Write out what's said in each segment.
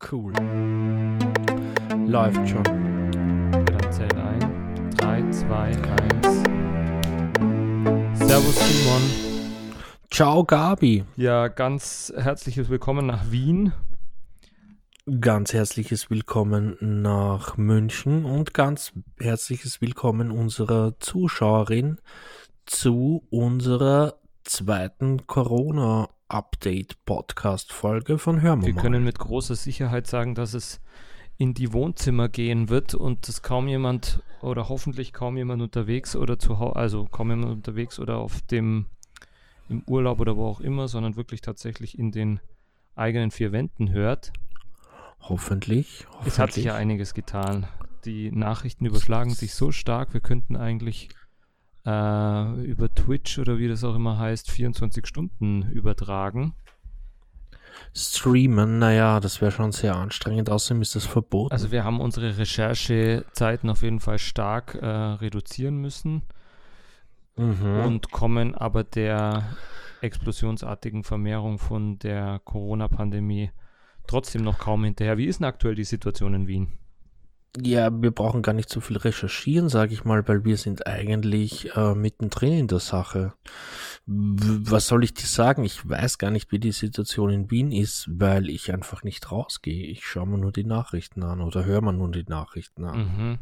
Cool. Läuft schon. Dann zähl ein. 3, 2, 1. Servus Simon. Ciao Gabi. Ja, ganz herzliches Willkommen nach Wien. Ganz herzliches Willkommen nach München und ganz herzliches Willkommen unserer Zuschauerin zu unserer zweiten Corona-Update-Podcast-Folge von Hörmer. Wir können mit großer Sicherheit sagen, dass es in die Wohnzimmer gehen wird und dass kaum jemand oder hoffentlich kaum jemand unterwegs oder zu Hause, also kaum jemand unterwegs oder auf dem im Urlaub oder wo auch immer, sondern wirklich tatsächlich in den eigenen vier Wänden hört. Hoffentlich, hoffentlich. Es hat sich ja einiges getan. Die Nachrichten überschlagen sich so stark, wir könnten eigentlich äh, über Twitch oder wie das auch immer heißt, 24 Stunden übertragen. Streamen, naja, das wäre schon sehr anstrengend, außerdem ist das verboten. Also wir haben unsere Recherchezeiten auf jeden Fall stark äh, reduzieren müssen mhm. und kommen aber der explosionsartigen Vermehrung von der Corona-Pandemie trotzdem noch kaum hinterher. Wie ist denn aktuell die Situation in Wien? Ja, wir brauchen gar nicht so viel recherchieren, sage ich mal, weil wir sind eigentlich äh, mittendrin in der Sache. W was soll ich dir sagen? Ich weiß gar nicht, wie die Situation in Wien ist, weil ich einfach nicht rausgehe. Ich schaue mir nur die Nachrichten an oder höre mir nur die Nachrichten an. Mhm.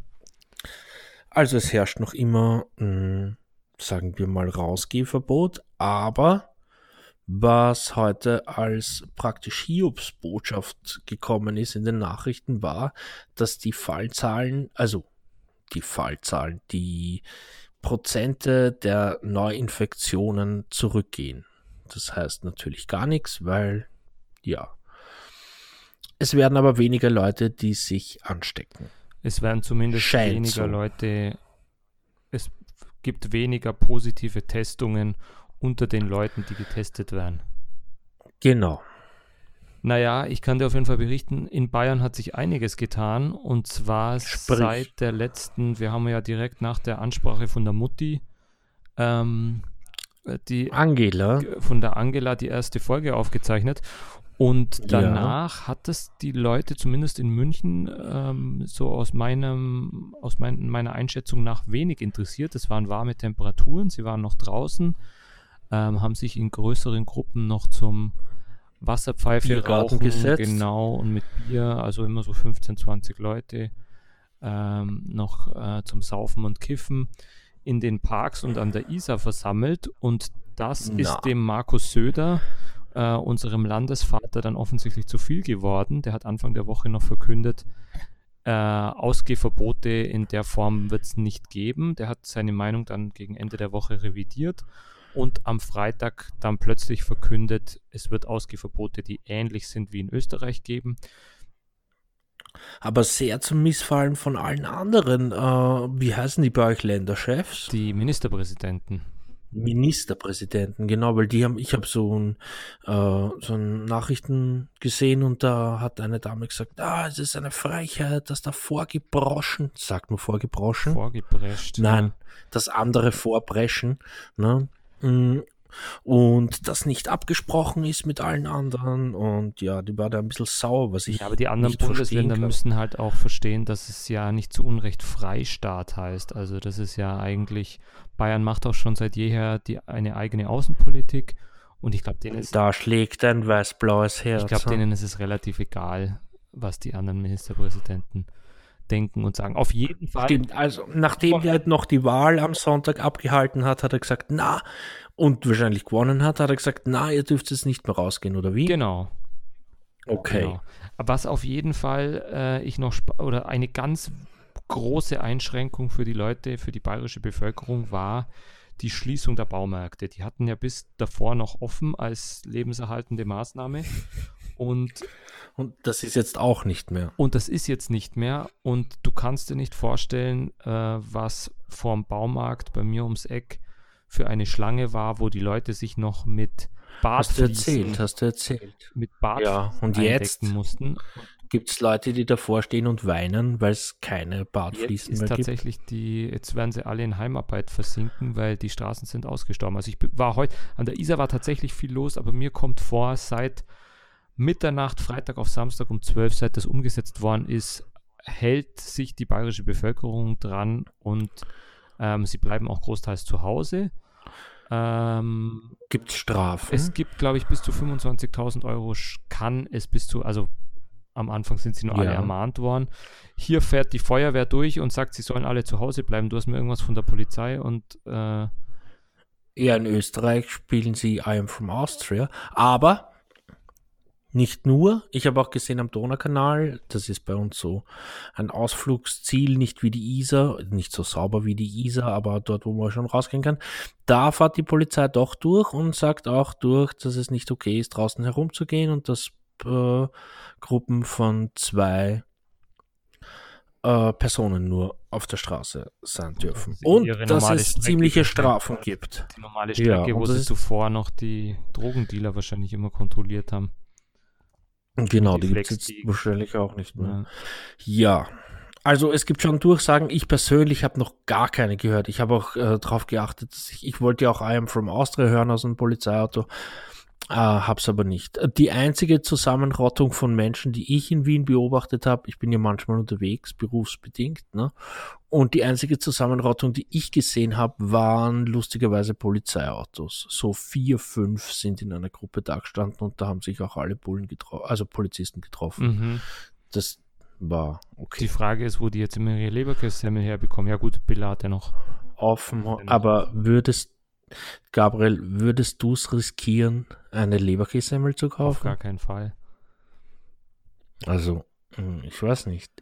Also es herrscht noch immer, mh, sagen wir mal, Rausgehverbot, aber was heute als praktisch Hiobsbotschaft gekommen ist in den Nachrichten war, dass die Fallzahlen, also die Fallzahlen, die Prozente der Neuinfektionen zurückgehen. Das heißt natürlich gar nichts, weil ja. Es werden aber weniger Leute, die sich anstecken. Es werden zumindest Scheint weniger so. Leute, es gibt weniger positive Testungen unter den Leuten, die getestet werden. Genau. Naja, ich kann dir auf jeden Fall berichten, in Bayern hat sich einiges getan und zwar Sprich. seit der letzten, wir haben ja direkt nach der Ansprache von der Mutti, ähm, die Angela, von der Angela die erste Folge aufgezeichnet und Ja. danach hat es die Leute zumindest in München ähm, so aus meinem aus mein, meiner Einschätzung nach wenig interessiert. Es waren warme Temperaturen, sie waren noch draußen, ähm, haben sich in größeren Gruppen noch zum Wasserpfeife Biergarten rauchen, gesetzt. genau und mit Bier, also immer so 15, 20 Leute ähm, noch äh, zum Saufen und Kiffen in den Parks und an der Isar versammelt und das Na. ist dem Markus Söder, äh, unserem Landesvater, dann offensichtlich zu viel geworden. Der hat Anfang der Woche noch verkündet, äh, Ausgehverbote in der Form wird es nicht geben. Der hat seine Meinung dann gegen Ende der Woche revidiert und am Freitag dann plötzlich verkündet, es wird Ausgehverbote, die ähnlich sind wie in Österreich geben. aber sehr zum Missfallen von allen anderen. Äh, wie heißen die bei euch Länderchefs? Die Ministerpräsidenten. Ministerpräsidenten, genau, weil die haben, ich habe so ein, äh, so ein Nachrichten gesehen und da hat eine Dame gesagt, ah, es ist eine Frechheit, dass da vorgebroschen, sagt man vorgebroschen? Vorgeprescht. Nein, das andere vorbrechen, ne? Mm, Und das nicht abgesprochen ist mit allen anderen und ja, die war da ein bisschen sauer, was ich Ja, aber die anderen Bundesländer müssen halt auch verstehen, dass es ja nicht zu Unrecht Freistaat heißt. Also das ist ja eigentlich, Bayern macht auch schon seit jeher die, eine eigene Außenpolitik und ich glaube, denen ist Da schlägt ein weiß-blaues Herz. Ich glaube, ne? denen ist es relativ egal, was die anderen Ministerpräsidenten denken und sagen. Auf jeden Fall. Stimmt, also nachdem er noch die Wahl am Sonntag abgehalten hat, hat er gesagt, na, und wahrscheinlich gewonnen hat, hat er gesagt, na, ihr dürft jetzt nicht mehr rausgehen, oder wie? Genau. Okay. genau. Was auf jeden Fall äh, ich noch oder eine ganz große Einschränkung für die Leute, für die bayerische Bevölkerung war die Schließung der Baumärkte. Die hatten ja bis davor noch offen als lebenserhaltende Maßnahme. Und Und das ist jetzt auch nicht mehr. Und das ist jetzt nicht mehr. Und du kannst dir nicht vorstellen, äh, was vorm Baumarkt bei mir ums Eck für eine Schlange war, wo die Leute sich noch mit Hast du erzählt, hast du erzählt. mit Bart Ja, und jetzt mussten. gibt es Leute, die davor stehen und weinen, weil es keine Jetzt Bartfliesen ist mehr gibt. tatsächlich die, jetzt werden sie alle in Heimarbeit versinken, weil die Straßen sind ausgestorben. Also ich war heute, an der Isar war tatsächlich viel los, aber mir kommt vor, seit Mitternacht, Freitag auf Samstag um 12, seit das umgesetzt worden ist, hält sich die bayerische Bevölkerung dran und ähm, sie bleiben auch großteils zu Hause. Ähm, gibt es Strafen? Es gibt, glaube ich, bis zu 25.000 Euro kann es bis zu, also am Anfang sind sie nur ja. alle ermahnt worden. Hier fährt die Feuerwehr durch und sagt, sie sollen alle zu Hause bleiben. Du hast mir irgendwas von der Polizei und äh, ja, in Österreich spielen sie I am from Austria, aber nicht nur, ich habe auch gesehen am Donaukanal, das ist bei uns so ein Ausflugsziel, nicht wie die Isar, nicht so sauber wie die Isar, aber dort, wo man schon rausgehen kann. Da fährt die Polizei doch durch und sagt auch durch, dass es nicht okay ist, draußen herumzugehen und dass äh, Gruppen von zwei äh, Personen nur auf der Straße sein dürfen. Und dass es Strecke ziemliche Strafen gibt. Die normale Strecke, ja, wo sie zuvor noch die Drogendealer wahrscheinlich immer kontrolliert haben. Genau, die, die gibt es wahrscheinlich auch nicht mehr. Ja. ja. Also es gibt schon Durchsagen. Ich persönlich habe noch gar keine gehört. Ich habe auch äh, darauf geachtet, ich, ich wollte ja auch I am from Austria hören aus einem Polizeiauto. Äh, hab's aber nicht. Die einzige Zusammenrottung von Menschen, die ich in Wien beobachtet habe, ich bin ja manchmal unterwegs, berufsbedingt, ne? Und die einzige Zusammenrottung, die ich gesehen habe, waren lustigerweise Polizeiautos. So vier, fünf sind in einer Gruppe da gestanden und da haben sich auch alle Bullen getroffen, also Polizisten getroffen. Mhm. Das war okay. Die Frage ist, wo die jetzt immer ihre Leberkässemmel herbekommen. Ja gut, Billa hat ja noch. Offen, aber würdest Gabriel, würdest du es riskieren, eine Leberkässemmel zu kaufen? Auf gar keinen Fall. Also, hm, ich weiß nicht.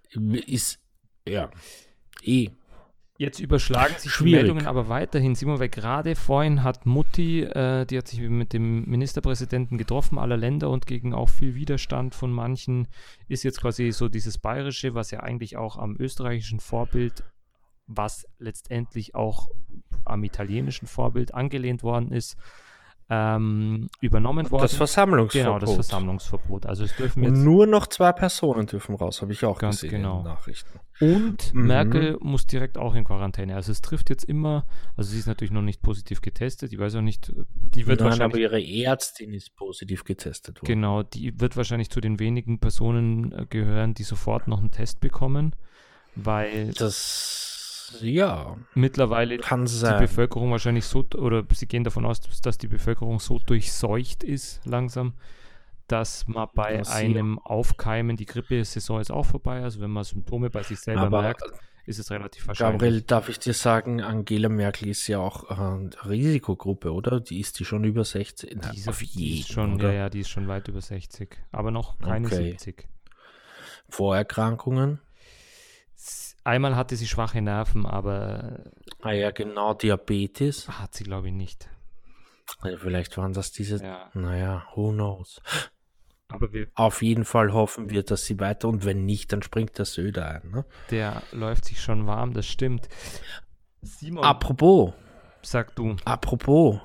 Ist, ja, eh. Jetzt überschlagen sich Schwierig. die Meldungen aber weiterhin, Simon, weil gerade vorhin hat Mutti, äh, die hat sich mit dem Ministerpräsidenten getroffen, aller Länder und gegen auch viel Widerstand von manchen, ist jetzt quasi so dieses Bayerische, was ja eigentlich auch am österreichischen Vorbild was letztendlich auch am italienischen Vorbild angelehnt worden ist, ähm, übernommen worden. Das Versammlungsverbot. Genau, das Versammlungsverbot. Also es dürfen jetzt nur noch zwei Personen dürfen raus, habe ich auch ganz gesehen genau. in den Nachrichten. Und mhm. Merkel muss direkt auch in Quarantäne. Also es trifft jetzt immer, also sie ist natürlich noch nicht positiv getestet, ich weiß auch nicht, die wird Nein, wahrscheinlich... aber ihre Ärztin ist positiv getestet worden. Genau, die wird wahrscheinlich zu den wenigen Personen äh, gehören, die sofort noch einen Test bekommen, weil... Das ja. Mittlerweile kann sein. die Bevölkerung wahrscheinlich so, oder sie gehen davon aus, dass die Bevölkerung so durchseucht ist langsam, dass man bei das einem. Aufkeimen, die Grippesaison ist auch vorbei, also wenn man Symptome bei sich selber Aber merkt, ist es relativ wahrscheinlich. Gabriel, darf ich dir sagen, Angela Merkel ist ja auch eine Risikogruppe, oder? Die ist die schon über 60? Die ist, auf jeden, schon? Ja, ja, die ist schon weit über 60, aber noch keine okay. 70. Vorerkrankungen? Einmal hatte sie schwache Nerven, aber. Ah ja, genau, Diabetes. Hat sie, glaube ich, nicht. Ja, vielleicht waren das diese. Ja. Naja, who knows. Aber wir, Auf jeden Fall hoffen wir, dass sie weiter und wenn nicht, dann springt der Söder ein. Ne? Der läuft sich schon warm, das stimmt. Simon. Apropos. Sag du. Apropos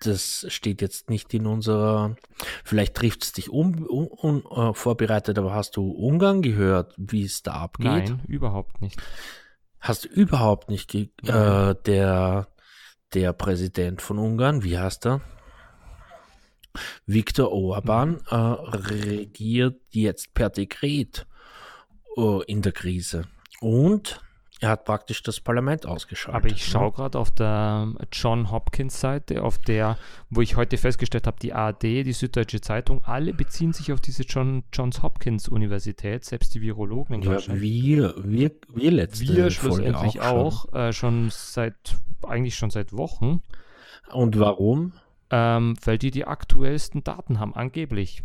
das steht jetzt nicht in unserer, vielleicht trifft es dich unvorbereitet, un, uh, aber hast du Ungarn gehört, wie es da abgeht? Nein, überhaupt nicht. Hast du überhaupt nicht, äh, der, der Präsident von Ungarn, wie heißt er? Viktor Orban mhm. äh, regiert jetzt per Dekret äh, in der Krise. Und er hat praktisch das Parlament ausgeschaltet. Aber ich schaue gerade auf der John Hopkins Seite, auf der, wo ich heute festgestellt habe, die ARD, die Süddeutsche Zeitung, alle beziehen sich auf diese John, Johns Hopkins Universität, selbst die Virologen in Deutschland. Ja, wir, wir, wir letzte Wir schlussendlich auch, auch schon. Äh, schon seit, eigentlich schon seit Wochen. Und warum? Ähm, weil die die aktuellsten Daten haben, angeblich.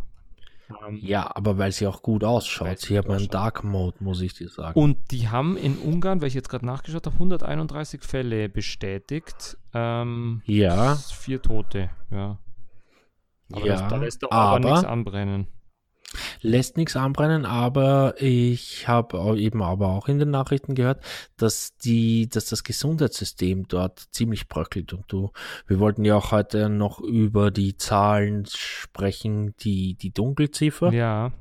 Ähm, ja, aber weil sie auch gut ausschaut. Sie hat einen Dark Mode, muss ich dir sagen. Und die haben in Ungarn, weil ich jetzt gerade nachgeschaut habe, 131 Fälle bestätigt. Ähm, ja. Vier Tote, ja. Aber ja, da lässt doch aber, aber nichts anbrennen. Lässt nichts anbrennen, aber ich habe eben aber auch in den Nachrichten gehört, dass die, dass das Gesundheitssystem dort ziemlich bröckelt. Und du, wir wollten ja auch heute noch über die Zahlen sprechen, die, die Dunkelziffer. Ja.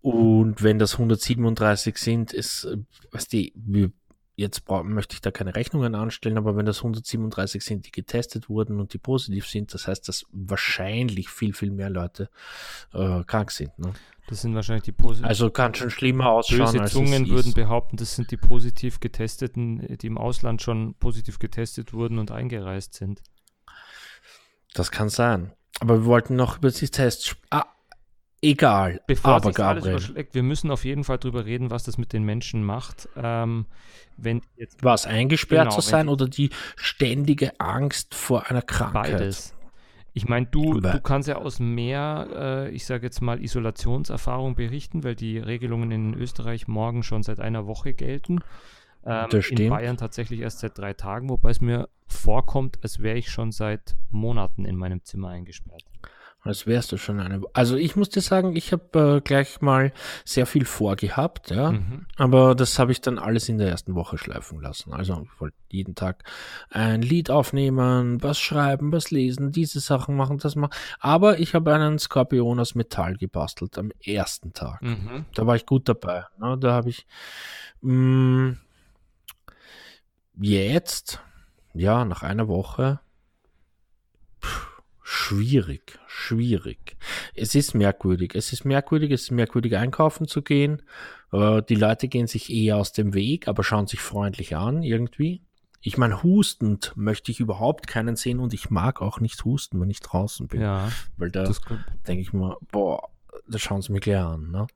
Und wenn das 137 sind, ist, weißt du, wir jetzt möchte ich da keine Rechnungen anstellen, aber wenn das 137 sind, die getestet wurden und die positiv sind, das heißt, dass wahrscheinlich viel, viel mehr Leute äh, krank sind. Ne? Das sind wahrscheinlich die positiven. Also kann schon schlimmer ausschauen. Böse als Zungen würden behaupten, das sind die positiv getesteten, die im Ausland schon positiv getestet wurden und eingereist sind. Das kann sein. Aber wir wollten noch über die Tests. Ah, egal. Bevor aber sich alles überschlägt, wir müssen auf jeden Fall darüber reden, was das mit den Menschen macht. Ähm, wenn jetzt was eingesperrt genau, zu sein oder die ständige Angst vor einer Krankheit. Beides. Ich meine, du, du kannst ja aus mehr, äh, ich sage jetzt mal, Isolationserfahrung berichten, weil die Regelungen in Österreich morgen schon seit einer Woche gelten. Ähm, in Bayern tatsächlich erst seit drei Tagen, wobei es mir vorkommt, als wäre ich schon seit Monaten in meinem Zimmer eingesperrt. Als wärst du schon eine. Also ich muss dir sagen, ich habe äh, gleich mal sehr viel vorgehabt, ja. Mhm. Aber das habe ich dann alles in der ersten Woche schleifen lassen. Also ich wollte jeden Tag ein Lied aufnehmen, was schreiben, was lesen, diese Sachen machen, das machen. Aber ich habe einen Skorpion aus Metall gebastelt am ersten Tag. Mhm. Da war ich gut dabei. Ne? Da habe ich mh, mm, jetzt, ja, nach einer Woche schwierig, schwierig. Es ist merkwürdig. Es ist merkwürdig, es ist merkwürdig einkaufen zu gehen. Äh, die Leute gehen sich eher aus dem Weg, aber schauen sich freundlich an irgendwie. Ich meine, hustend möchte ich überhaupt keinen sehen und ich mag auch nicht husten, wenn ich draußen bin. Ja, weil da denke ich mir, boah, da schauen sie mir gleich an, ne?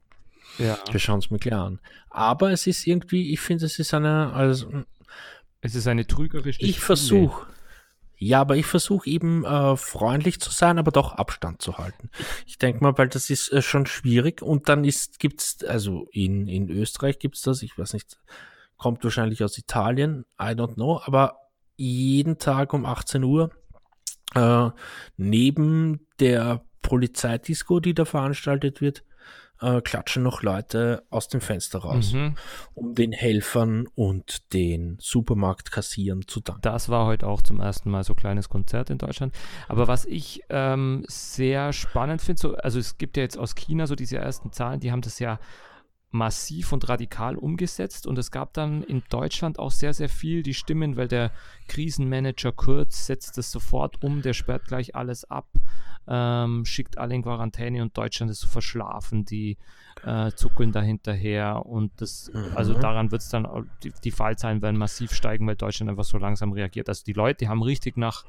Ja. Da schauen sie mir gleich an. Aber es ist irgendwie, ich finde, es ist eine, also. Es ist eine trügerische. Ich versuche, ja, aber ich versuche eben äh, freundlich zu sein, aber doch Abstand zu halten. Ich denke mal, weil das ist äh, schon schwierig und dann ist gibt's also in in Österreich gibt's das, ich weiß nicht, kommt wahrscheinlich aus Italien, I don't know, aber jeden Tag um 18 Uhr äh, neben der Polizeidisco, die da veranstaltet wird, äh, klatschen noch Leute aus dem Fenster raus, mhm. um den Helfern und den Supermarktkassieren zu danken. Das war heute auch zum ersten Mal so ein kleines Konzert in Deutschland. Aber was ich ähm, sehr spannend finde, so, also es gibt ja jetzt aus China so diese ersten Zahlen, die haben das ja massiv und radikal umgesetzt und es gab dann in Deutschland auch sehr, sehr viel die Stimmen, weil der Krisenmanager Kurz setzt das sofort um, der sperrt gleich alles ab, ähm, schickt alle in Quarantäne und Deutschland ist so verschlafen, die äh, zuckeln da hinterher und das, mhm. also daran wird es dann, die, die Fallzahlen werden massiv steigen, weil Deutschland einfach so langsam reagiert. Also die Leute, die haben richtig nach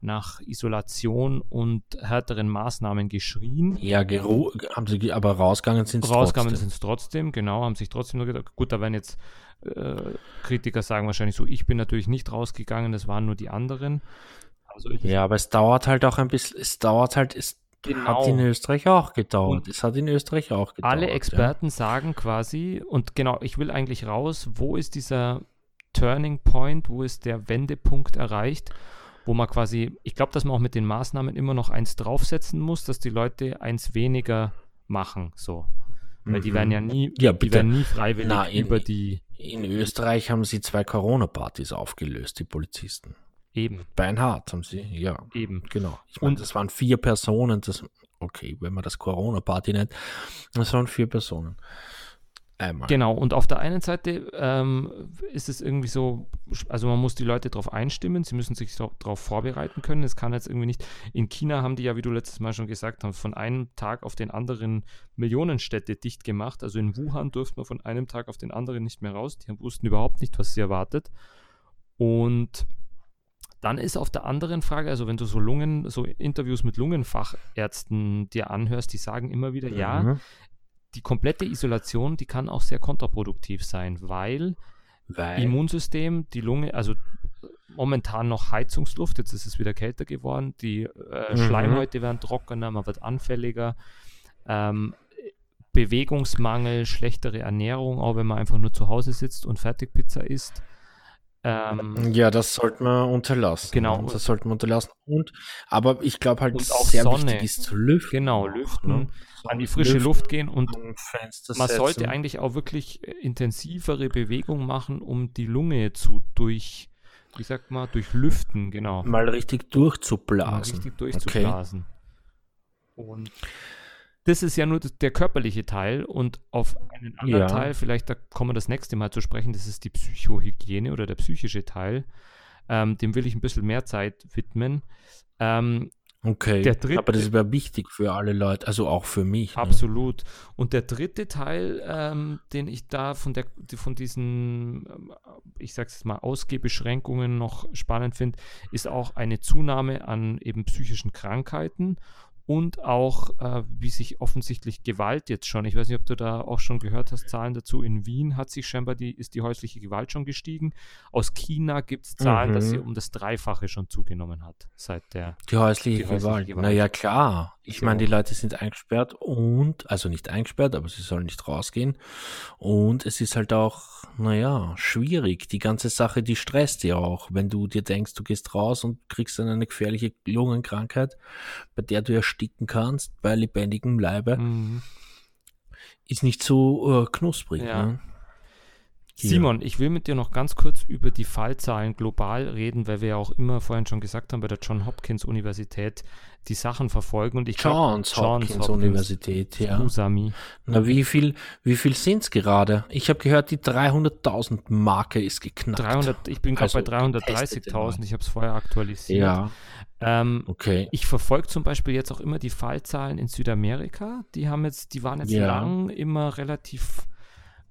nach Isolation und härteren Maßnahmen geschrien. Ja, haben sie aber rausgegangen sind es Rausgegangen sind es trotzdem, genau, haben sich trotzdem nur gedacht, gut, da werden jetzt äh, Kritiker sagen wahrscheinlich so, ich bin natürlich nicht rausgegangen, das waren nur die anderen. Also ja, aber es dauert halt auch ein bisschen, es dauert halt, es Genau. Hat in Österreich auch gedauert. es hat in Österreich auch gedauert. Alle Experten ja. sagen quasi, und genau, ich will eigentlich raus, wo ist dieser Turning Point, wo ist der Wendepunkt erreicht? Wo man quasi, ich glaube, dass man auch mit den Maßnahmen immer noch eins draufsetzen muss, dass die Leute eins weniger machen, so. Weil die werden ja mhm. nie, ja, die werden nie freiwillig Na, in, über die. In Österreich haben sie zwei Corona-Partys aufgelöst, die Polizisten. Eben. Beinhart haben sie, ja. Eben. Genau. Ich meine, das waren vier Personen, das, okay, wenn man das Corona-Party nennt, das waren vier Personen. Einmal. Genau, und auf der einen Seite ähm, ist es irgendwie so, also man muss die Leute darauf einstimmen, sie müssen sich darauf vorbereiten können. Es kann jetzt irgendwie nicht, in China haben die ja, wie du letztes Mal schon gesagt hast, von einem Tag auf den anderen Millionenstädte dicht gemacht. Also in Wuhan durfte man von einem Tag auf den anderen nicht mehr raus. Die wussten überhaupt nicht, was sie erwartet. Und dann ist auf der anderen Frage, also wenn du so Lungen, so Interviews mit Lungenfachärzten dir anhörst, die sagen immer wieder, mhm. ja, die komplette Isolation, die kann auch sehr kontraproduktiv sein, weil, weil? Immunsystem, die Lunge, also momentan noch Heizungsluft, jetzt ist es wieder kälter geworden, die äh, mhm. Schleimhäute werden trockener, man wird anfälliger. Ähm, Bewegungsmangel, schlechtere Ernährung, auch wenn man einfach nur zu Hause sitzt und Fertigpizza isst. Ähm, ja, das sollte man unterlassen. Genau. Das sollte man unterlassen. Und, aber ich glaube halt, sehr Sonne. wichtig ist zu lüften. Genau, lüften, ne? An die frische lüften, Luft gehen und man sollte eigentlich auch wirklich äh, intensivere Bewegungen machen, um die Lunge zu durch, wie sagt man, durch Lüften, genau. Mal richtig durchzublasen. Mal richtig durchzublasen. Okay. Und das ist ja nur der körperliche Teil und auf einen anderen Ja. Teil, vielleicht da kommen wir das nächste Mal zu sprechen, das ist die Psychohygiene oder der psychische Teil. Ähm, dem will ich ein bisschen mehr Zeit widmen. Ähm, Okay. Der dritte- Aber das wäre wichtig für alle Leute, also auch für mich. Ne? Absolut. Und der dritte Teil, ähm, den ich da von, der, von diesen, ähm, ich sag's jetzt mal, Ausgehbeschränkungen noch spannend finde, ist auch eine Zunahme an eben psychischen Krankheiten und auch, äh, wie sich offensichtlich Gewalt jetzt schon, ich weiß nicht, ob du da auch schon gehört hast, Zahlen dazu, in Wien hat sich scheinbar die, ist die häusliche Gewalt schon gestiegen. Aus China gibt es Zahlen, dass Mhm. sie um das Dreifache schon zugenommen hat, seit der Die häusliche, Die häusliche Gewalt. Gewalt. Naja, klar. Ich meine, die Leute sind eingesperrt und, also nicht eingesperrt, aber sie sollen nicht rausgehen. Und es ist halt auch, naja, schwierig. Die ganze Sache, die stresst ja auch. Wenn du dir denkst, du gehst raus und kriegst dann eine gefährliche Lungenkrankheit, bei der du ersticken kannst, bei lebendigem Leibe, Mhm. ist nicht so äh, knusprig. Ja. Ne? Hier. Simon, ich will mit dir noch ganz kurz über die Fallzahlen global reden, weil wir ja auch immer vorhin schon gesagt haben, bei der John Hopkins Universität die Sachen verfolgen und ich glaub- Johns Hopkins Universität, ja. Usami. Na, wie viel, wie viel sind's gerade? Ich habe gehört, die 300.000 Marke ist geknackt. 300, ich bin gerade Also bei getestete 330.000, Leute. ich habe es vorher aktualisiert. Ja, Ähm, okay. ich verfolge zum Beispiel jetzt auch immer die Fallzahlen in Südamerika. Die haben jetzt, die waren jetzt Ja. lang immer relativ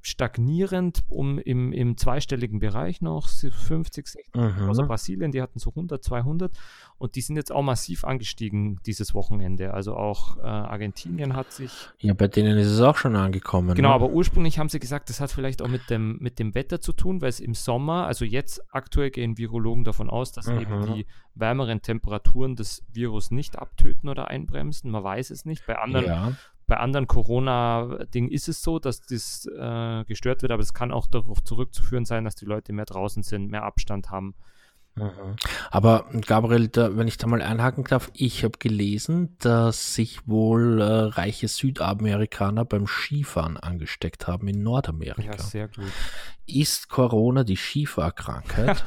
stagnierend, um im, im zweistelligen Bereich noch 50, 60 Mhm. außer Brasilien, die hatten so 100, 200 und die sind jetzt auch massiv angestiegen dieses Wochenende. Also auch äh, Argentinien hat sich, Ja, bei denen ist es auch schon angekommen. genau, ne? aber ursprünglich haben sie gesagt, das hat vielleicht auch mit dem, mit dem Wetter zu tun, weil es im Sommer, also jetzt aktuell gehen Virologen davon aus, dass Mhm. eben die wärmeren Temperaturen das Virus nicht abtöten oder einbremsen. Man weiß es nicht. Bei anderen Ja, bei anderen Corona-Dingen ist es so, dass das äh, gestört wird, aber es kann auch darauf zurückzuführen sein, dass die Leute mehr draußen sind, mehr Abstand haben. mhm. aber Gabriel, da, wenn ich da mal einhaken darf, ich habe gelesen, dass sich wohl äh, reiche Südamerikaner beim Skifahren angesteckt haben in Nordamerika. Ja, sehr gut. ist Corona die Skifahrkrankheit?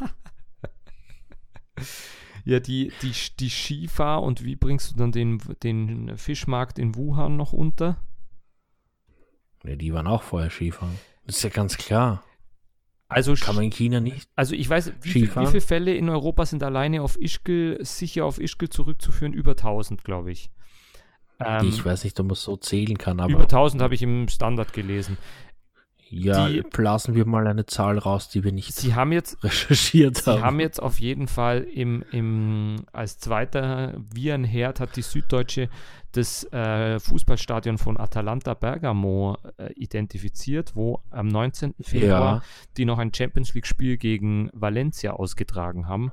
Ja, die, die, die Skifahr und wie bringst du dann den, den Fischmarkt in Wuhan noch unter? ne, die waren auch vorher Skifahren. Das ist ja ganz klar. Also, Kann man in China nicht. also ich weiß, wie, viel, wie viele Fälle in Europa sind alleine auf Ischgl, sicher auf Ischgl zurückzuführen? Über 1000, glaube ich. Ähm, ich weiß nicht, ob man es so zählen kann, aber über 1000 habe ich im Standard gelesen. Ja, die- blasen wir mal eine Zahl raus, die wir nicht Sie haben jetzt recherchiert Sie haben. haben jetzt auf jeden Fall im, im, als zweiter Virenherd hat die Süddeutsche das äh, Fußballstadion von Atalanta Bergamo äh, identifiziert, wo am 19. Februar ja, die noch ein Champions League-Spiel gegen Valencia ausgetragen haben.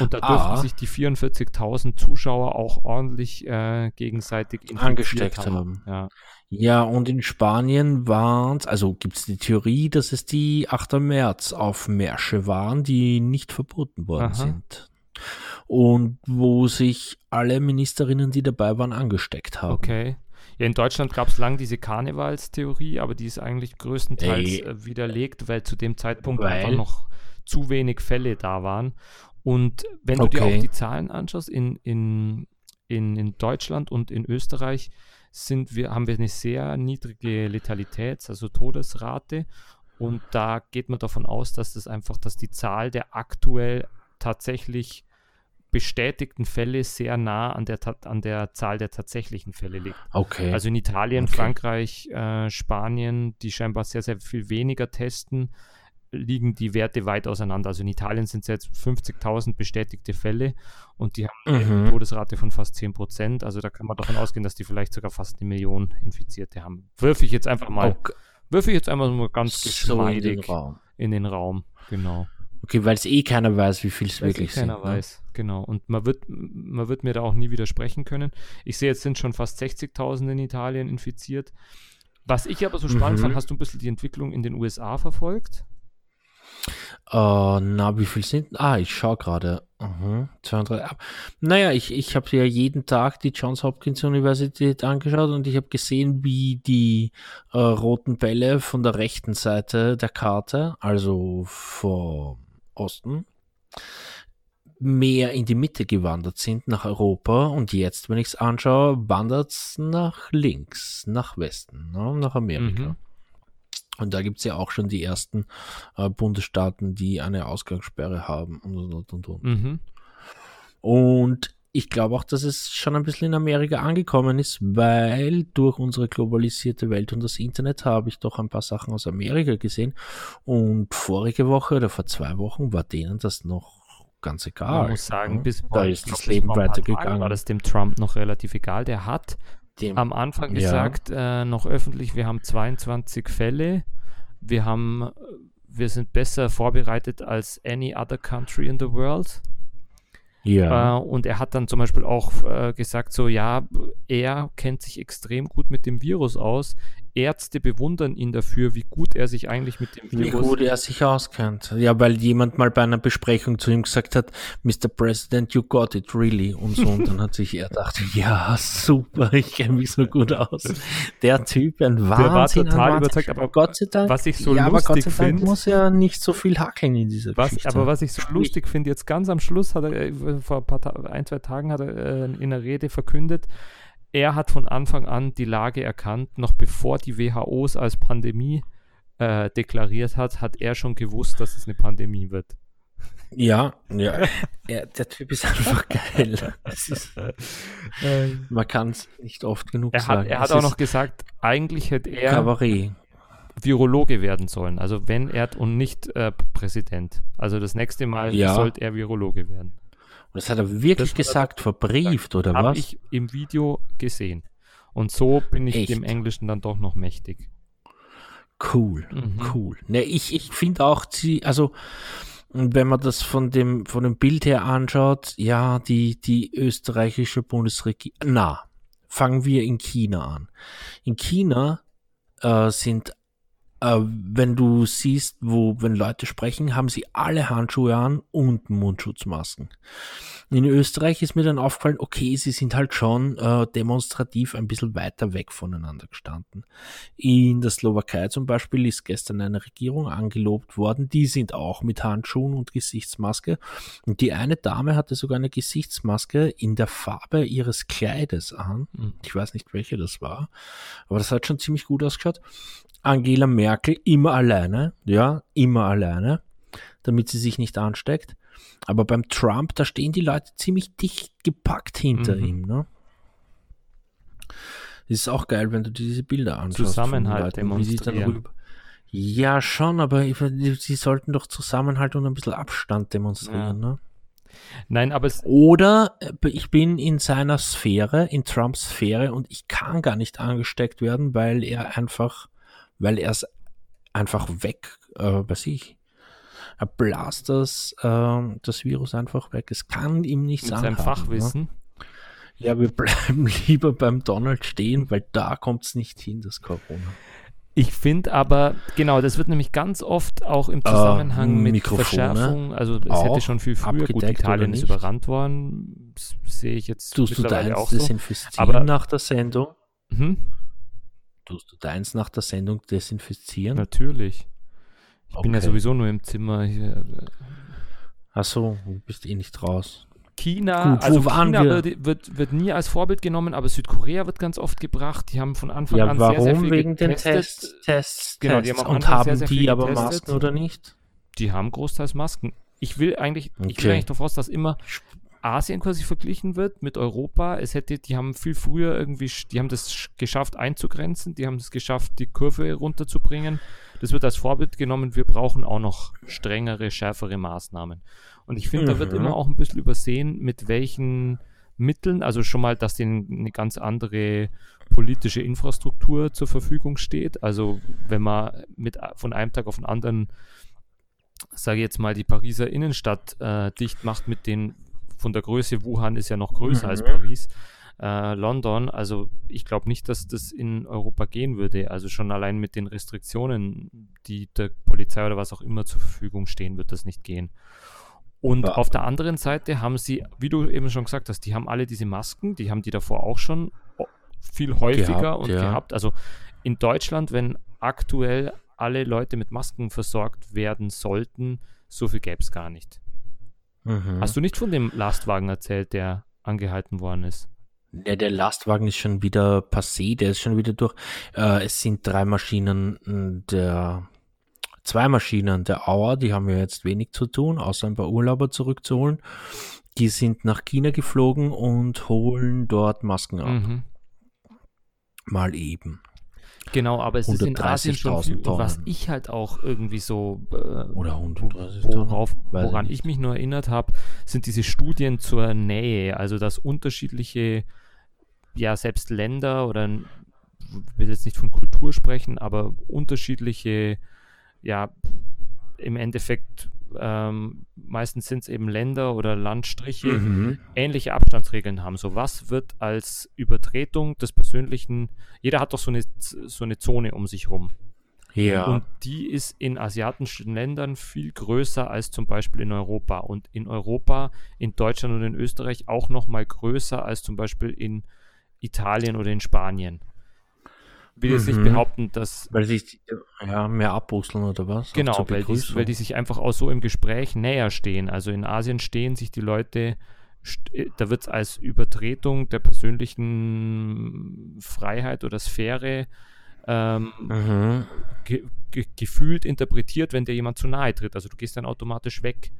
Und da dürften Ah. sich die 44.000 Zuschauer auch ordentlich äh, gegenseitig Angesteckt haben. Ja. ja, und in Spanien waren es, also gibt es die Theorie, dass es die 8. März auf Märsche waren, die nicht verboten worden Aha. sind. Und wo sich alle Ministerinnen, die dabei waren, angesteckt haben. Okay. Ja, in Deutschland gab es lang diese Karnevalstheorie, aber die ist eigentlich größtenteils Ey. widerlegt, weil zu dem Zeitpunkt Weil? einfach noch zu wenig Fälle da waren. Und wenn du dir Okay. auch die Zahlen anschaust, in, in, in, in Deutschland und in Österreich sind wir, haben wir eine sehr niedrige Letalitäts-, also Todesrate. Und da geht man davon aus, dass das einfach, dass die Zahl der aktuell tatsächlich bestätigten Fälle sehr nah an der, an der Zahl der tatsächlichen Fälle liegt. Okay. Also in Italien, Okay. Frankreich, äh, Spanien, die scheinbar sehr, sehr viel weniger testen, liegen die Werte weit auseinander. Also in Italien sind es jetzt 50.000 bestätigte Fälle und die haben eine Mhm. Todesrate von fast 10 Prozent. Also da kann man davon ausgehen, dass die vielleicht sogar fast eine Million Infizierte haben. Würfe ich jetzt einfach mal, okay. würfe ich jetzt einfach mal ganz so in den geschmeidig Raum. in den Raum. Genau. Okay, weil es eh keiner weiß, wie viel es es wirklich eh keiner sind. ne? weiß, genau. Und man wird, man wird mir da auch nie widersprechen können. Ich sehe, jetzt sind schon fast 60.000 in Italien infiziert. Was ich aber so spannend Mhm. fand, hast du ein bisschen die Entwicklung in den USA verfolgt? Äh, na, wie viel sind? Ah, ich schaue gerade. Mhm, zwei und drei. ab. Naja, ich, ich habe ja jeden Tag die Johns Hopkins Universität angeschaut und ich habe gesehen, wie die äh, roten Bälle von der rechten Seite der Karte, also vom Osten, mehr in die Mitte gewandert sind, nach Europa. Und jetzt, wenn ich es anschaue, wandert es nach links, nach Westen, ne, nach Amerika. Mhm. Und da gibt es ja auch schon die ersten äh, Bundesstaaten, die eine Ausgangssperre haben und und und und. Mhm. Und ich glaube auch, dass es schon ein bisschen in Amerika angekommen ist, weil durch unsere globalisierte Welt und das Internet habe ich doch ein paar Sachen aus Amerika gesehen. Und vorige Woche oder vor zwei Wochen war denen das noch ganz egal. Man muss sagen, bis da ist das Leben weitergegangen. War das dem Trump noch relativ egal? Der hat Dem- am Anfang Ja. gesagt, äh, noch öffentlich, wir haben 22 Fälle, wir haben, äh, wir sind besser vorbereitet als any other country in the world. ja. Äh, und er hat dann zum Beispiel auch äh, gesagt, so ja, er kennt sich extrem gut mit dem Virus aus. Ärzte bewundern ihn dafür, wie gut er sich eigentlich mit dem Wie Virus gut er sich auskennt. Ja, weil jemand mal bei einer Besprechung zu ihm gesagt hat, Mr. President, you got it, really. Und so. Und dann hat sich er gedacht, ja, super, ich kenne mich so gut aus. Der Typ, ein Wahnsinn. war ein total Wahnsinn. überzeugt, aber Gott sei Dank, was ich so ja, aber Gott lustig sei Dank find- muss er nicht so viel hackeln in dieser Was, Geschichte. aber was ich so lustig finde, jetzt ganz am Schluss hat er, äh, vor ein, paar ein zwei Tagen hat er äh, in der Rede verkündet, er hat von Anfang an die Lage erkannt, noch bevor die WHO es als Pandemie äh, deklariert hat, hat er schon gewusst, dass es eine Pandemie wird. Ja, ja. ja der Typ ist einfach geil. Ist, man kann es nicht oft genug Er hat, sagen. er hat Es auch noch gesagt, eigentlich hätte er Kabarett. Virologe werden sollen. Also wenn er und nicht äh, Präsident. Also das nächste Mal Ja. sollte er Virologe werden. Das hat er wirklich Das hat er gesagt, verbrieft, oder Habe was? ich im Video gesehen. Und so bin ich Echt? dem Englischen dann doch noch mächtig. Cool, Mhm. cool. Ne, ich ich finde auch, sie, also wenn man das von dem, von dem Bild her anschaut, ja, die, die österreichische Bundesregierung, na, fangen wir in China an. In China äh, sind, äh, wenn du siehst, wo, wenn Leute sprechen, haben sie alle Handschuhe an und Mundschutzmasken. In Österreich ist mir dann aufgefallen, okay, sie sind halt schon äh, demonstrativ ein bisschen weiter weg voneinander gestanden. In der Slowakei zum Beispiel ist gestern eine Regierung angelobt worden, die sind auch mit Handschuhen und Gesichtsmaske. Und die eine Dame hatte sogar eine Gesichtsmaske in der Farbe ihres Kleides an. Mhm. Ich weiß nicht, welche das war, aber das hat schon ziemlich gut ausgeschaut. Angela Merkel immer alleine, ja, immer alleine, damit sie sich nicht ansteckt. Aber beim Trump, da stehen die Leute ziemlich dicht gepackt hinter Mhm. ihm, ne? Das ist auch geil, wenn du dir diese Bilder anschaust. Zusammenhalt Leuten, wie sie dann demonstrieren. Ja, schon, aber sie sollten doch Zusammenhalt und ein bisschen Abstand demonstrieren, ne? Nein, aber es, Oder äh, ich bin in seiner Sphäre, in Trumps Sphäre und ich kann gar nicht angesteckt werden, weil er einfach, weil er es einfach weg, äh, weiß ich, er blast das, ähm, das Virus einfach weg. Es kann ihm nichts mit seinem anhaben, Fachwissen. Ne? Ja, wir bleiben lieber beim Donald stehen, weil da kommt es nicht hin, das Corona. Ich finde aber, genau, das wird nämlich ganz oft auch im Zusammenhang mit Mikrofone Verschärfung, also es hätte schon viel früher, gut, Italien ist überrannt worden, sehe ich jetzt Tust du mittlerweile deins auch so. Aber- nach der Sendung? Mhm, Tust du deins nach der Sendung desinfizieren? natürlich. Ich bin ja Okay. sowieso nur im Zimmer hier. Ach so, du bist eh nicht raus. China, Gut, also China wir? wird, wird, wird nie als Vorbild genommen, aber Südkorea wird ganz oft gebracht. Die haben von Anfang Ja, an warum? sehr, sehr viel Wegen den getestet. Tests, Tests, Genau, die haben Und haben sehr, sehr die aber getestet. Masken oder nicht? Die haben großteils Masken. Ich will eigentlich, ich will Okay. eigentlich davon aus, dass immer Asien quasi verglichen wird mit Europa. Es hätte, die haben viel früher irgendwie, die haben das sch- geschafft einzugrenzen, die haben es geschafft, die Kurve runterzubringen. Das wird als Vorbild genommen. Wir brauchen auch noch strengere, schärfere Maßnahmen. Und ich finde, da wird Mhm. immer auch ein bisschen übersehen, mit welchen Mitteln, also schon mal, dass denen eine ganz andere politische Infrastruktur zur Verfügung steht. Also wenn man mit von einem Tag auf den anderen sage ich jetzt mal, die Pariser Innenstadt äh, dicht macht mit den, von der Größe, Wuhan ist ja noch größer Mhm. als Paris, äh, London, also ich glaube nicht, dass das in Europa gehen würde. Also schon allein mit den Restriktionen, die der Polizei oder was auch immer zur Verfügung stehen, wird das nicht gehen. Und Ja. auf der anderen Seite haben sie, wie du eben schon gesagt hast, die haben alle diese Masken, die haben die davor auch schon viel häufiger Gehabt, und ja. gehabt. Also in Deutschland, wenn aktuell alle Leute mit Masken versorgt werden sollten, so viel gäbe es gar nicht. Mhm. Hast du nicht von dem Lastwagen erzählt, der angehalten worden ist? Ja, der Lastwagen ist schon wieder passé, der ist schon wieder durch. Äh, es sind drei Maschinen der, zwei Maschinen der Auer, die haben ja jetzt wenig zu tun, außer ein paar Urlauber zurückzuholen. Die sind nach China geflogen und holen dort Masken ab. Mhm. Mal eben. Genau, aber es ist in Asien schon 130.000 viel, und was Tonnen. ich halt auch irgendwie so äh, Oder 130 Tonnen. worauf, ich woran nicht. ich mich nur erinnert habe, sind diese Studien zur Nähe, also dass unterschiedliche, ja selbst Länder oder n- will jetzt nicht von Kultur sprechen, aber unterschiedliche, ja im Endeffekt ähm, meistens sind es eben Länder oder Landstriche, Mhm. ähnliche Abstandsregeln haben. So was wird als Übertretung des persönlichen, jeder hat doch so eine, so eine Zone um sich rum. Ja. Und die ist in asiatischen Ländern viel größer als zum Beispiel in Europa. Und in Europa, in Deutschland und in Österreich auch noch mal größer als zum Beispiel in Italien oder in Spanien. Ich will jetzt nicht Mhm. behaupten, dass weil sich ja, mehr abbusseln oder was? Genau, weil die, weil die sich einfach auch so im Gespräch näher stehen. Also in Asien stehen sich die Leute, äh, da wird es als Übertretung der persönlichen Freiheit oder Sphäre ähm, Mhm. ge ge gefühlt interpretiert, wenn dir jemand zu nahe tritt. Also du gehst dann automatisch weg.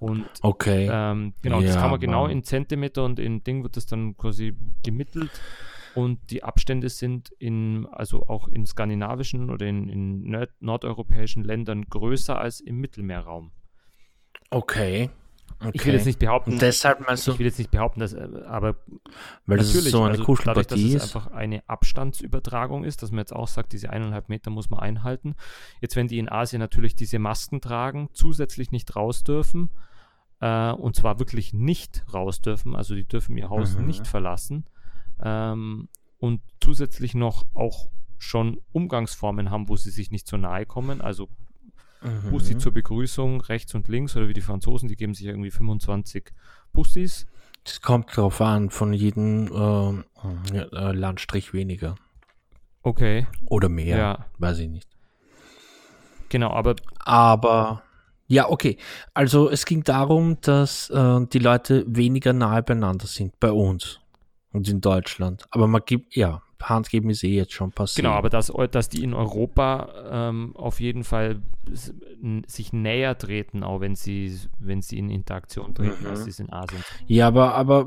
Und Okay. ähm, genau, das Ja, kann man genau in Zentimeter und in Ding wird das dann quasi gemittelt. Und die Abstände sind in, also auch in skandinavischen oder in, in nord nordeuropäischen Ländern größer als im Mittelmeerraum. okay. okay. Ich will jetzt nicht behaupten, Und deshalb meinst du, ich will jetzt nicht behaupten, dass, äh, aber weil das natürlich, so eine also dadurch, dass es ist. einfach eine Abstandsübertragung ist, dass man jetzt auch sagt, diese eineinhalb Meter muss man einhalten. Jetzt, wenn die in Asien natürlich diese Masken tragen, zusätzlich nicht raus dürfen, äh, und zwar wirklich nicht raus dürfen, also die dürfen ihr Haus Mhm. nicht verlassen, ähm, und zusätzlich noch auch schon Umgangsformen haben, wo sie sich nicht so nahe kommen, also Mhm. Bussi zur Begrüßung rechts und links oder wie die Franzosen, die geben sich irgendwie 25 Bussis. Das kommt drauf an, von jedem ja, äh, Landstrich weniger. Okay, Oder mehr. Ja. Weiß ich nicht. genau, aber Aber ja, okay. Also es ging darum, dass äh, die Leute weniger nahe beieinander sind bei uns und in Deutschland. Aber man gibt, ja, Handgeben ist eh jetzt schon passiert. Genau, aber dass, dass die in Europa ähm, auf jeden Fall sich näher treten, auch wenn sie, wenn sie in Interaktion treten, Mhm. als sie es in Asien. Ja, aber, aber,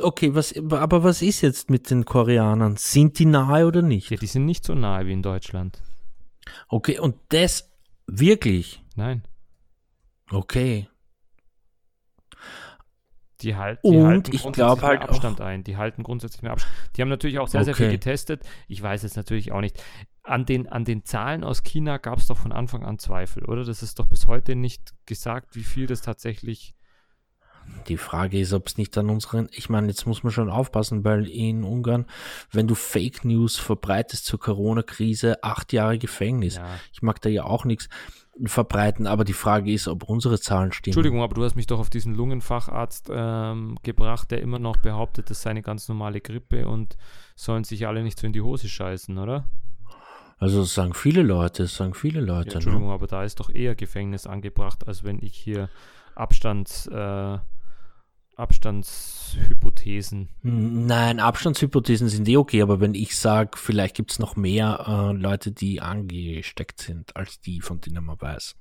okay, was, aber was ist jetzt mit den Koreanern? Sind die nahe oder nicht? Ja, die sind nicht so nahe wie in Deutschland. Okay, und das wirklich? Nein. Okay. Die, halt, die Und halten ich grundsätzlich halt auch- Abstand ein. Die halten grundsätzlich mehr Abstand. Die haben natürlich auch sehr, sehr viel Okay. getestet. Ich weiß es natürlich auch nicht. An den, an den Zahlen aus China gab es doch von Anfang an Zweifel, oder? Das ist doch bis heute nicht gesagt, wie viel das tatsächlich. Die Frage ist, ob es nicht an unseren, ich meine, jetzt muss man schon aufpassen, weil in Ungarn, wenn du Fake News verbreitest zur Corona-Krise, acht Jahre Gefängnis. Ja. Ich mag da ja auch nichts verbreiten, aber die Frage ist, ob unsere Zahlen stimmen. Entschuldigung, aber du hast mich doch auf diesen Lungenfacharzt ähm, gebracht, der immer noch behauptet, das sei eine ganz normale Grippe und sollen sich alle nicht so in die Hose scheißen, oder? Also das sagen viele Leute, das sagen viele Ja, Leute. Entschuldigung, ne? aber da ist doch eher Gefängnis angebracht, als wenn ich hier Abstands, äh, Abstandshypothesen. Nein, Abstandshypothesen sind eh okay, aber wenn ich sage, vielleicht gibt es noch mehr äh, Leute, die angesteckt sind, als die, von denen man weiß.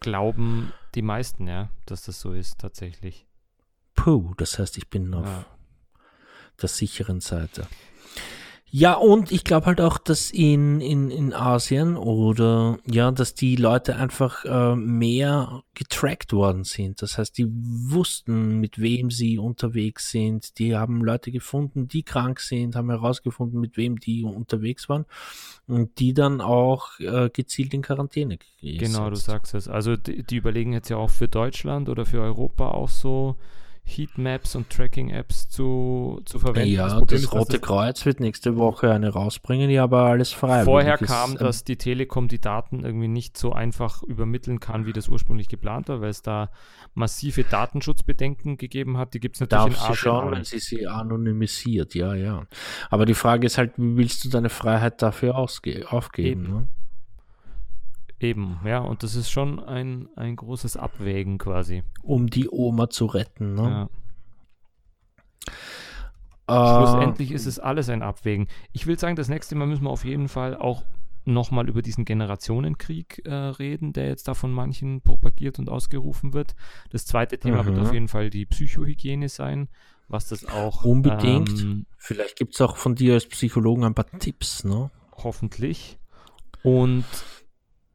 Glauben die meisten, ja, dass das so ist, tatsächlich. Puh, das heißt, ich bin auf Ja. der sicheren Seite. Ja, und ich glaube halt auch, dass in, in, in Asien oder ja, dass die Leute einfach äh, mehr getrackt worden sind. Das heißt, die wussten, mit wem sie unterwegs sind. Die haben Leute gefunden, die krank sind, haben herausgefunden, mit wem die unterwegs waren und die dann auch äh, gezielt in Quarantäne gesetzt. Genau, du sagst es. Also die, die überlegen jetzt ja auch für Deutschland oder für Europa auch so Heatmaps und Tracking-Apps zu, zu verwenden. Ja, das, Problem ist, Rote das- Kreuz wird nächste Woche eine rausbringen, ja, aber alles frei. Vorher kam, dass die Telekom die Daten irgendwie nicht so einfach übermitteln kann, wie das ursprünglich geplant war, weil es da massive Datenschutzbedenken gegeben hat. Die gibt es natürlich Darf in sie Asien auch schon, wenn sie sie anonymisiert, ja, ja. Aber die Frage ist halt, wie willst du deine Freiheit dafür aufgeben? Eben. Ne? Eben, ja, und das ist schon ein, ein großes Abwägen quasi. Um die Oma zu retten, ne? Ja. Äh, Schlussendlich ist es alles ein Abwägen. Ich will sagen, das nächste Mal müssen wir auf jeden Fall auch nochmal über diesen Generationenkrieg äh, reden, der jetzt da von manchen propagiert und ausgerufen wird. Das zweite Thema mhm. wird auf jeden Fall die Psychohygiene sein, was das auch. Unbedingt. Ähm, Vielleicht gibt es auch von dir als Psychologen ein paar Tipps, ne? Hoffentlich. Und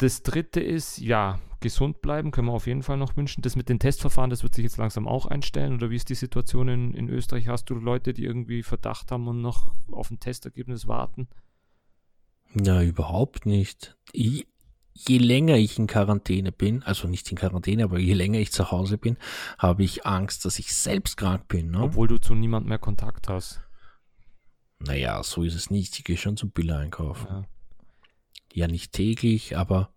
das dritte ist, ja, gesund bleiben, können wir auf jeden Fall noch wünschen. Das mit den Testverfahren, das wird sich jetzt langsam auch einstellen. Oder wie ist die Situation in, in Österreich? Hast du Leute, die irgendwie Verdacht haben und noch auf ein Testergebnis warten? Ja, überhaupt nicht. Ich, je länger ich in Quarantäne bin, also nicht in Quarantäne, aber je länger ich zu Hause bin, habe ich Angst, dass ich selbst krank bin. Ne? Obwohl du zu niemandem mehr Kontakt hast. Naja, so ist es nicht. Ich gehe schon zum Billa einkaufen. Ja. Ja. nicht täglich, aber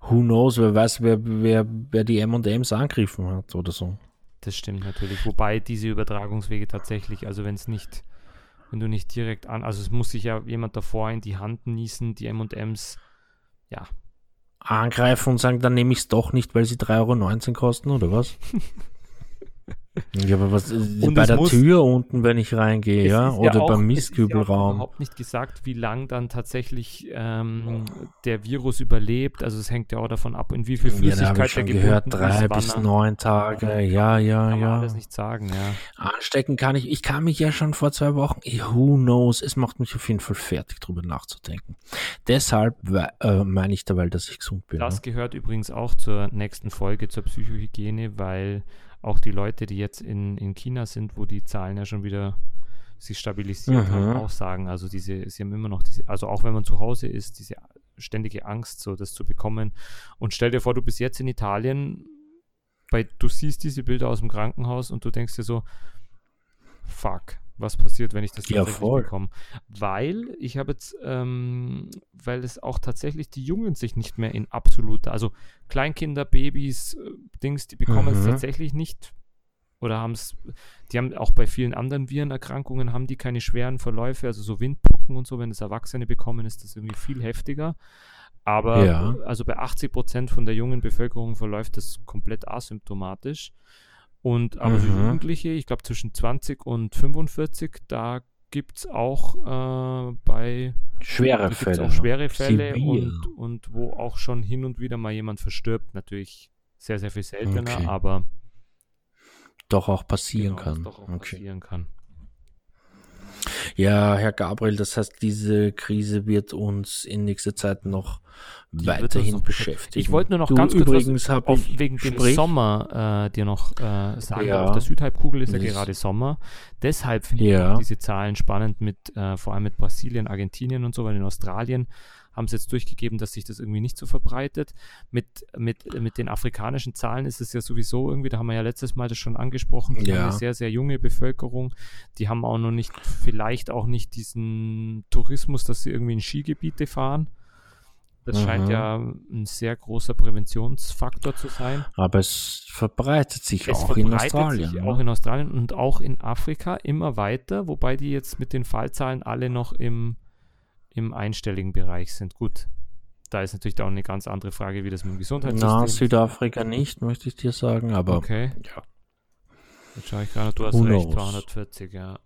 who knows, wer weiß, wer, wer, wer die M&M's angegriffen hat oder so. Das stimmt natürlich. Wobei diese Übertragungswege tatsächlich, also wenn es nicht wenn du nicht direkt an, also es muss sich ja jemand davor in die Hand niesen, die M&M's, ja. Angreifen und sagen, dann nehme ich es doch nicht, weil sie 3,19 Euro kosten, oder was? Ja, aber was und bei der muss, Tür unten, wenn ich reingehe, ja, oder ja auch, beim Mistkübelraum. Es ist überhaupt nicht gesagt, wie lang dann tatsächlich ähm, der Virus überlebt. Also es hängt ja auch davon ab, in wie viel Flüssigkeit ja, ich schon gehört, drei bis neun Tage. Ja, ja, kann ja. Man das nicht sagen, ja. Anstecken kann ich. Ich kann mich ja schon vor zwei Wochen. Who knows? Es macht mich auf jeden Fall fertig, drüber nachzudenken. Deshalb äh, meine ich dabei, dass ich gesund bin. Das ne? gehört übrigens auch zur nächsten Folge zur Psychohygiene, weil auch die Leute, die jetzt in, in China sind, wo die Zahlen ja schon wieder sich stabilisiert mhm. haben, auch sagen, also diese, sie haben immer noch diese, also auch wenn man zu Hause ist, diese ständige Angst, so das zu bekommen. Und stell dir vor, du bist jetzt in Italien, bei, du siehst diese Bilder aus dem Krankenhaus und du denkst dir so, fuck, was passiert, wenn ich das ja, voll. bekomme. Weil ich habe jetzt, ähm, weil es auch tatsächlich die Jungen sich nicht mehr in absoluter, also Kleinkinder, Babys, äh, Dings, die bekommen mhm. es tatsächlich nicht oder haben es, die haben auch bei vielen anderen Virenerkrankungen haben die keine schweren Verläufe, also so Windpocken und so, wenn es Erwachsene bekommen, ist das irgendwie viel heftiger. Aber ja. also bei 80 Prozent von der jungen Bevölkerung verläuft das komplett asymptomatisch. Und aber mhm. für Jugendliche, ich glaube zwischen 20 und 45, da gibt es auch äh, bei schwere Fälle. Auch schwere Fälle und, und wo auch schon hin und wieder mal jemand verstirbt. Natürlich sehr, sehr viel seltener, okay. aber doch auch passieren genau, kann. Doch auch okay. passieren kann. Ja, Herr Gabriel, das heißt, diese Krise wird uns in nächster Zeit noch Die weiterhin noch beschäftigen. Ich wollte nur noch du, ganz kurz übrigens was auf, wegen dem Sommer äh, dir noch äh, sagen. Ja. Auf der Südhalbkugel ist ja gerade Sommer. Deshalb finde ja. ich diese Zahlen spannend mit, äh, vor allem mit Brasilien, Argentinien und so, weil in Australien haben sie jetzt durchgegeben, dass sich das irgendwie nicht so verbreitet. Mit, mit, mit den afrikanischen Zahlen ist es ja sowieso irgendwie, da haben wir ja letztes Mal das schon angesprochen, die ja. haben eine sehr, sehr junge Bevölkerung. Die haben auch noch nicht, vielleicht auch nicht diesen Tourismus, dass sie irgendwie in Skigebiete fahren. Das mhm. scheint ja ein sehr großer Präventionsfaktor zu sein. Aber es verbreitet sich es auch verbreitet in Australien. Sich ne? Auch in Australien und auch in Afrika immer weiter, wobei die jetzt mit den Fallzahlen alle noch im im einstelligen Bereich sind. Gut, da ist natürlich auch eine ganz andere Frage, wie das mit dem Gesundheitssystem Na, Südafrika nicht, möchte ich dir sagen, aber okay. ja. Jetzt schaue ich gerade, du hast Who recht, 240, ja.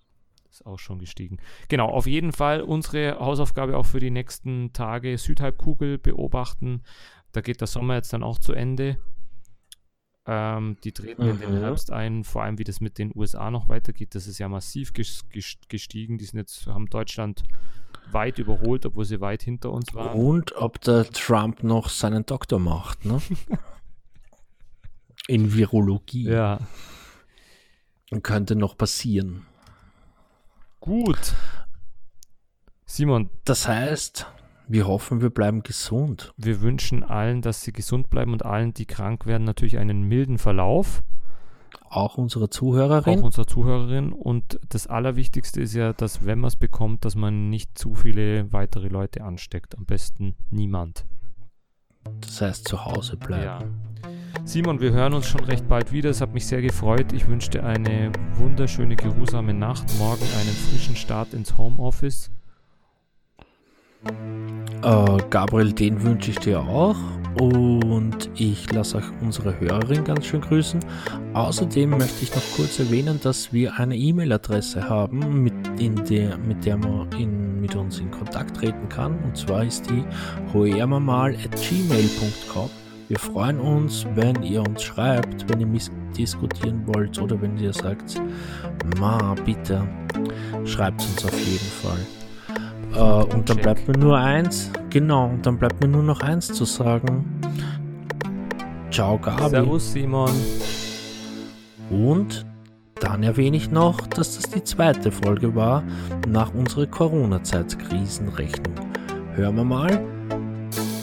Ist auch schon gestiegen. Genau, auf jeden Fall unsere Hausaufgabe auch für die nächsten Tage Südhalbkugel beobachten. Da geht der Sommer jetzt dann auch zu Ende. Ähm, die treten mhm. in den mhm. Herbst ein, vor allem wie das mit den USA noch weitergeht. Das ist ja massiv gestiegen. Die sind jetzt, haben Deutschland weit überholt, obwohl sie weit hinter uns waren. Und ob der Trump noch seinen Doktor macht, ne? In Virologie. Ja. Könnte noch passieren. Gut. Simon. Das heißt, wir hoffen, wir bleiben gesund. Wir wünschen allen, dass sie gesund bleiben und allen, die krank werden, natürlich einen milden Verlauf. Auch unsere Zuhörerin. Auch unsere Zuhörerin. Und das Allerwichtigste ist ja, dass wenn man es bekommt, dass man nicht zu viele weitere Leute ansteckt. Am besten niemand. Das heißt, zu Hause bleiben. Ja. Simon, wir hören uns schon recht bald wieder. Es hat mich sehr gefreut. Ich wünsche dir eine wunderschöne, geruhsame Nacht. Morgen einen frischen Start ins Homeoffice. Äh, Gabriel, den wünsche ich dir auch. Und ich lasse auch unsere Hörerin ganz schön grüßen. Außerdem möchte ich noch kurz erwähnen, dass wir eine E-Mail-Adresse haben, mit, der, mit der man in, mit uns in Kontakt treten kann. Und zwar ist die hoermamal.gmail.com. Wir freuen uns, wenn ihr uns schreibt, wenn ihr diskutieren wollt oder wenn ihr sagt, ma, bitte, schreibt uns auf jeden Fall. Äh, und dann bleibt mir nur eins, genau, und dann bleibt mir nur noch eins zu sagen. Ciao, Gabi. Servus, Simon. Und dann erwähne ich noch, dass das die zweite Folge war nach unserer Corona-Zeit-Krisenrechnung. Hören wir mal,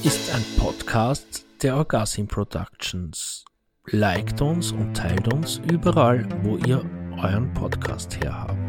ist ein Podcast der Orgasm Productions. Liked uns und teilt uns überall, wo ihr euren Podcast herhabt.